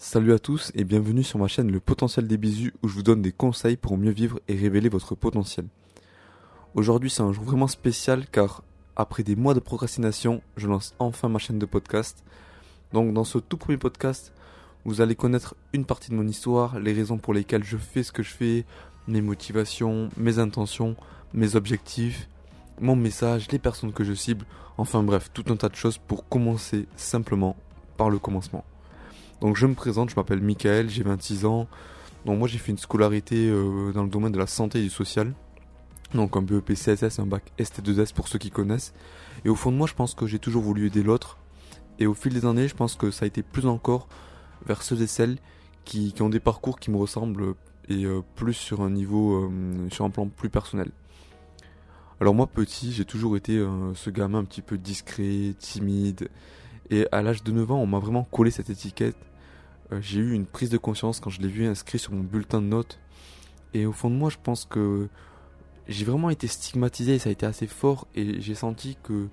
Salut à tous et bienvenue sur ma chaîne Le Potentiel des Bisous où je vous donne des conseils pour mieux vivre et révéler votre potentiel. Aujourd'hui c'est un jour vraiment spécial car après des mois de procrastination, je lance enfin ma chaîne de podcast. Donc dans ce tout premier podcast, vous allez connaître une partie de mon histoire, les raisons pour lesquelles je fais ce que je fais, mes motivations, mes intentions, mes objectifs, mon message, les personnes que je cible, enfin bref, tout un tas de choses pour commencer simplement par le commencement. Donc je me présente, je m'appelle Michael, j'ai 26 ans. Donc moi j'ai fait une scolarité euh, dans le domaine de la santé et du social. Donc un BEP CSS, un bac ST2S pour ceux qui connaissent. Et au fond de moi je pense que j'ai toujours voulu aider l'autre. Et au fil des années je pense que ça a été plus encore vers ceux et celles qui, ont des parcours qui me ressemblent et euh, plus sur un niveau, euh, sur un plan plus personnel. Alors moi petit j'ai toujours été ce gamin un petit peu discret, timide. Et à l'âge de 9 ans on m'a vraiment collé cette étiquette j'ai eu une prise de conscience quand je l'ai vu inscrit sur mon bulletin de notes. Et au fond de moi, je pense que j'ai vraiment été stigmatisé ça a été assez fort. Et j'ai senti que,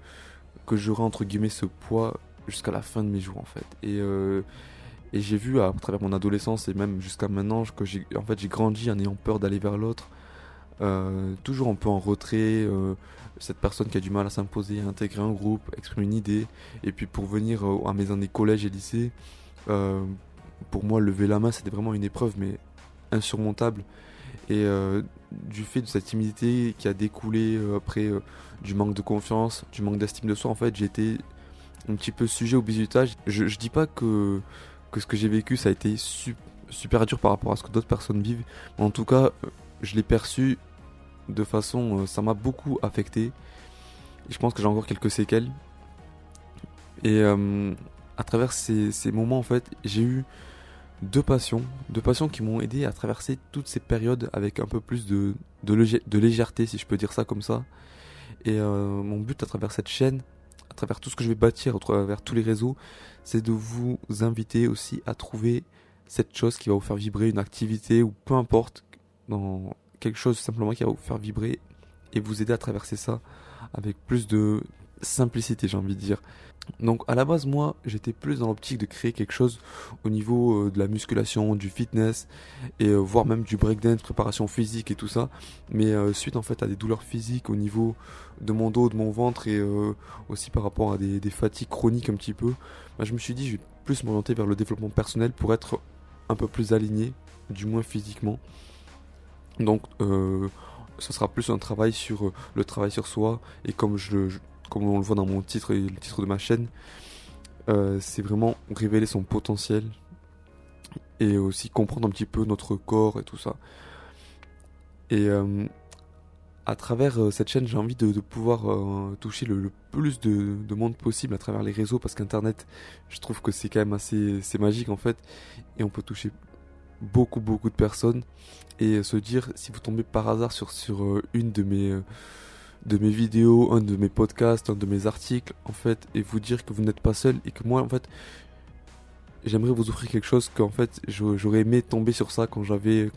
que j'aurais entre guillemets ce poids jusqu'à la fin de mes jours en fait. Et, euh, j'ai vu à, travers mon adolescence et même jusqu'à maintenant que j'ai en fait grandi en ayant peur d'aller vers l'autre. Euh, toujours un peu en retrait, cette personne qui a du mal à s'imposer, à intégrer un groupe, exprimer une idée, et puis pour venir à mes années collège et lycée, pour moi, lever la main, c'était vraiment une épreuve, mais insurmontable. Et euh, du fait de cette timidité qui a découlé euh, après euh, du manque de confiance, du manque d'estime de soi, en fait, j'étais un petit peu sujet au bizutage. Je, je dis pas que, que ce que j'ai vécu, ça a été super dur par rapport à ce que d'autres personnes vivent. Mais en tout cas, je l'ai perçu de façon. ça m'a beaucoup affecté. Et je pense que j'ai encore quelques séquelles. Et à travers ces, moments, en fait, j'ai eu deux passions, deux passions qui m'ont aidé à traverser toutes ces périodes avec un peu plus de, de, légèreté, si je peux dire ça comme ça. Et euh, mon but à travers cette chaîne, à travers tout ce que je vais bâtir, à travers tous les réseaux, c'est de vous inviter aussi à trouver cette chose qui va vous faire vibrer, une activité ou peu importe, dans quelque chose simplement qui va vous faire vibrer et vous aider à traverser ça avec plus de simplicité, j'ai envie de dire. Donc à la base moi j'étais plus dans l'optique de créer quelque chose au niveau euh, de la musculation, du fitness et euh, voire même du breakdance, préparation physique et tout ça. Mais euh, suite en fait à des douleurs physiques au niveau de mon dos, de mon ventre et aussi par rapport à des, fatigues chroniques un petit peu, bah, je me suis dit je vais plus m'orienter vers le développement personnel pour être un peu plus aligné, du moins physiquement. Donc ce sera plus un travail sur le travail sur soi et comme je comme on le voit dans mon titre et le titre de ma chaîne, euh, c'est vraiment révéler son potentiel et aussi comprendre un petit peu notre corps et tout ça. Et euh, à travers euh, cette chaîne, j'ai envie de, pouvoir toucher le, plus de, monde possible à travers les réseaux parce qu'Internet, je trouve que c'est quand même assez magique en fait et on peut toucher beaucoup beaucoup de personnes et se dire si vous tombez par hasard sur sur une de mes de mes vidéos, un de mes podcasts, un de mes articles, en fait, et vous dire que vous n'êtes pas seul et que moi, en fait, j'aimerais vous offrir quelque chose qu'en fait, j'aurais aimé tomber sur ça quand j'avais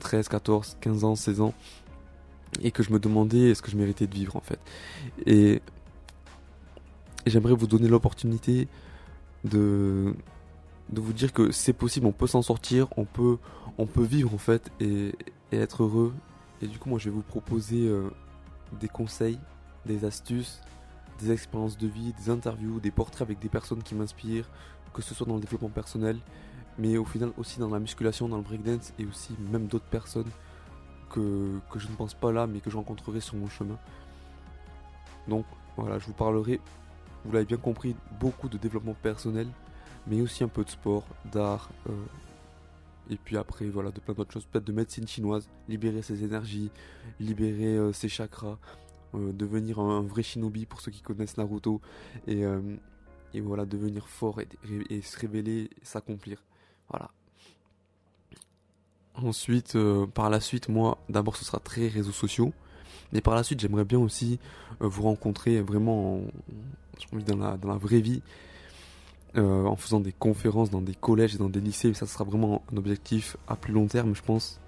13, 14, 15 ans, 16 ans, et que je me demandais est-ce que je méritais de vivre, en fait. Et, j'aimerais vous donner l'opportunité de, de vous dire que c'est possible, on peut s'en sortir, on peut, on peut vivre, en fait, et, être heureux. Et du coup, moi, je vais vous proposer. Euh, des conseils, des astuces, des expériences de vie, des interviews, des portraits avec des personnes qui m'inspirent, que ce soit dans le développement personnel, mais au final aussi dans la musculation, dans le breakdance et aussi même d'autres personnes que, que je ne pense pas là mais que je rencontrerai sur mon chemin. Donc voilà, je vous parlerai, vous l'avez bien compris, beaucoup de développement personnel, mais aussi un peu de sport, d'art, euh, et puis après, voilà, de plein d'autres choses, peut-être de médecine chinoise, libérer ses énergies, libérer euh, ses chakras, euh, devenir un, vrai shinobi pour ceux qui connaissent Naruto, et, euh, voilà, devenir fort et, se révéler, s'accomplir. Voilà. Ensuite, par la suite, moi, d'abord ce sera très réseaux sociaux, mais par la suite, j'aimerais bien aussi vous rencontrer vraiment, dans la vraie vie, euh, en faisant des conférences dans des collèges et dans des lycées. Ça sera vraiment un objectif à plus long terme, je pense.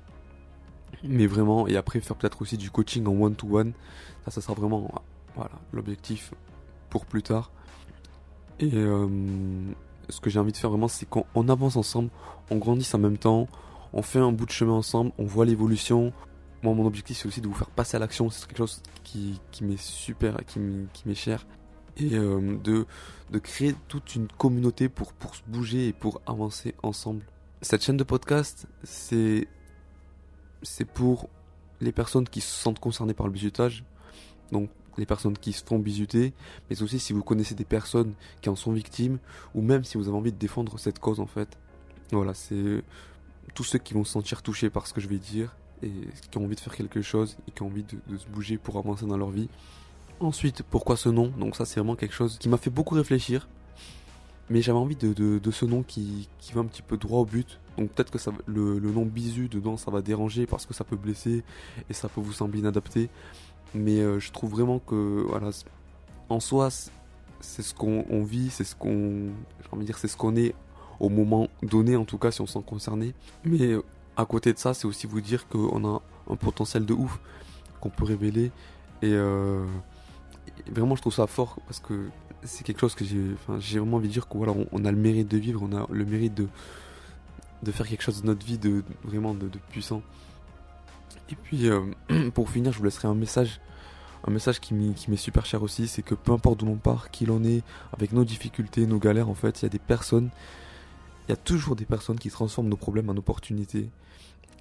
Mais vraiment, et après faire peut-être aussi du coaching en one-to-one. Ça, ça sera vraiment voilà, l'objectif pour plus tard. Et euh, ce que j'ai envie de faire vraiment, c'est qu'on avance ensemble, on grandisse en même temps, on fait un bout de chemin ensemble, on voit l'évolution. Moi, mon objectif, c'est aussi de vous faire passer à l'action. C'est quelque chose qui, qui m'est super, qui m'est cher. Et euh, de, de créer toute une communauté pour, pour se bouger et pour avancer ensemble. Cette chaîne de podcast, c'est c'est pour les personnes qui se sentent concernées par le bisutage. Donc, les personnes qui se font bisuter, mais aussi si vous connaissez des personnes qui en sont victimes, ou même si vous avez envie de défendre cette cause en fait. Voilà, c'est tous ceux qui vont se sentir touchés par ce que je vais dire, et qui ont envie de faire quelque chose, et qui ont envie de, se bouger pour avancer dans leur vie. Ensuite, pourquoi ce nom? Donc ça c'est vraiment quelque chose qui m'a fait beaucoup réfléchir. Mais j'avais envie de, de, ce nom qui, qui, va un petit peu droit au but. Donc peut-être que ça, le, le nom bisu dedans ça va déranger parce que ça peut blesser et ça peut vous sembler inadapté. Mais euh, je trouve vraiment que, voilà, en soi, c'est ce qu'on vit, c'est ce qu'on, j'ai envie de dire, c'est ce qu'on est au moment donné, en tout cas, si on s'en concerné. Mais euh, à côté de ça, c'est aussi vous dire qu'on a un potentiel de ouf qu'on peut révéler. Et, euh, vraiment, je trouve ça fort parce que c'est quelque chose que j'ai, vraiment envie de dire qu'on voilà, on, a le mérite de vivre, on a le mérite de, de faire quelque chose de notre vie de vraiment de puissant. Et puis, euh, pour finir, je vous laisserai un message. Un message qui m'est super cher aussi, c'est que peu importe d'où l'on part, qui l'on est, avec nos difficultés, nos galères, en fait, il y a des personnes, il y a toujours des personnes qui transforment nos problèmes en opportunités.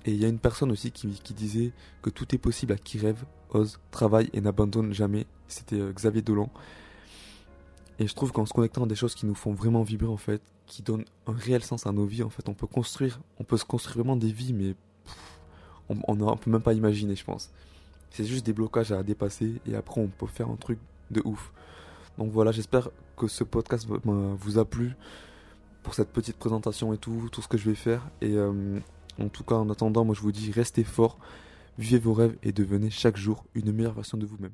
Et il y a une personne aussi qui, disait que tout est possible à qui rêve, travaille et n'abandonne jamais. C'était euh, Xavier Dolan. Et je trouve qu'en se connectant à des choses qui nous font vraiment vibrer, en fait, qui donnent un réel sens à nos vies, en fait, on peut construire, on peut se construire vraiment des vies, mais on ne peut même pas imaginer, je pense. C'est juste des blocages à dépasser et après on peut faire un truc de ouf. Donc voilà, j'espère que ce podcast vous a plu pour cette petite présentation et tout, tout ce que je vais faire. Et euh, en tout cas, en attendant, moi je vous dis, restez fort, vivez vos rêves et devenez chaque jour une meilleure version de vous-même.